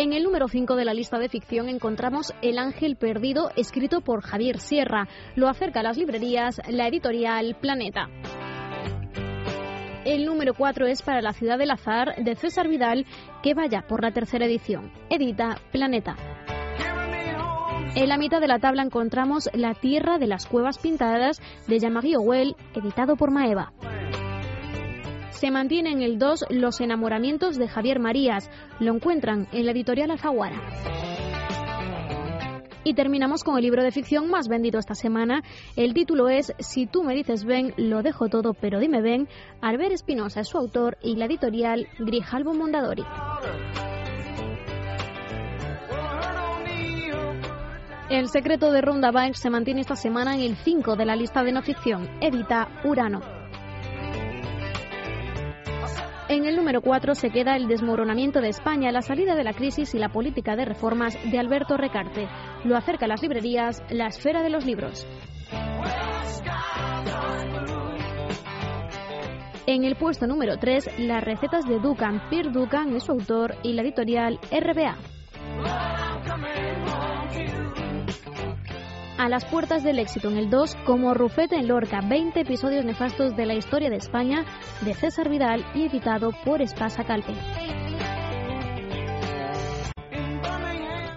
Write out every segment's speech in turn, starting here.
En el número 5 de la lista de ficción encontramos El Ángel Perdido, escrito por Javier Sierra. Lo acerca a las librerías la editorial Planeta. El número 4 es para la ciudad del azar de César Vidal, que vaya por la tercera edición. Edita Planeta. En la mitad de la tabla encontramos La tierra de las cuevas pintadas de Jean-Marie Owell, editado por Maeva. Se mantiene en el 2 Los enamoramientos de Javier Marías. Lo encuentran en la editorial Alfaguara. Y terminamos con el libro de ficción más vendido esta semana. El título es Si tú me dices ven, lo dejo todo, pero dime ven. Albert Espinosa es su autor y la editorial Grijalbo Mondadori. El secreto de Ronda Bike se mantiene esta semana en el 5 de la lista de no ficción. Edita Urano. En el número 4 se queda el desmoronamiento de España, la salida de la crisis y la política de reformas de Alberto Recarte. Lo acerca a las librerías La Esfera de los Libros. En el puesto número 3, las recetas de Dukan. Pierre Dukan es su autor y la editorial RBA. A las puertas del éxito en el 2, como Rufete en Lorca, 20 episodios nefastos de la historia de España, de César Vidal y editado por Espasa Calpe.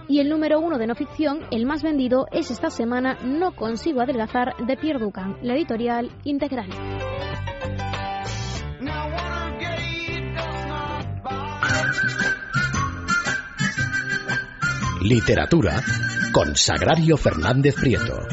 Y el número uno de no ficción, el más vendido, es esta semana No consigo adelgazar de Pierre Ducan, la editorial Integral. Literatura con Sagrario Fernández Prieto.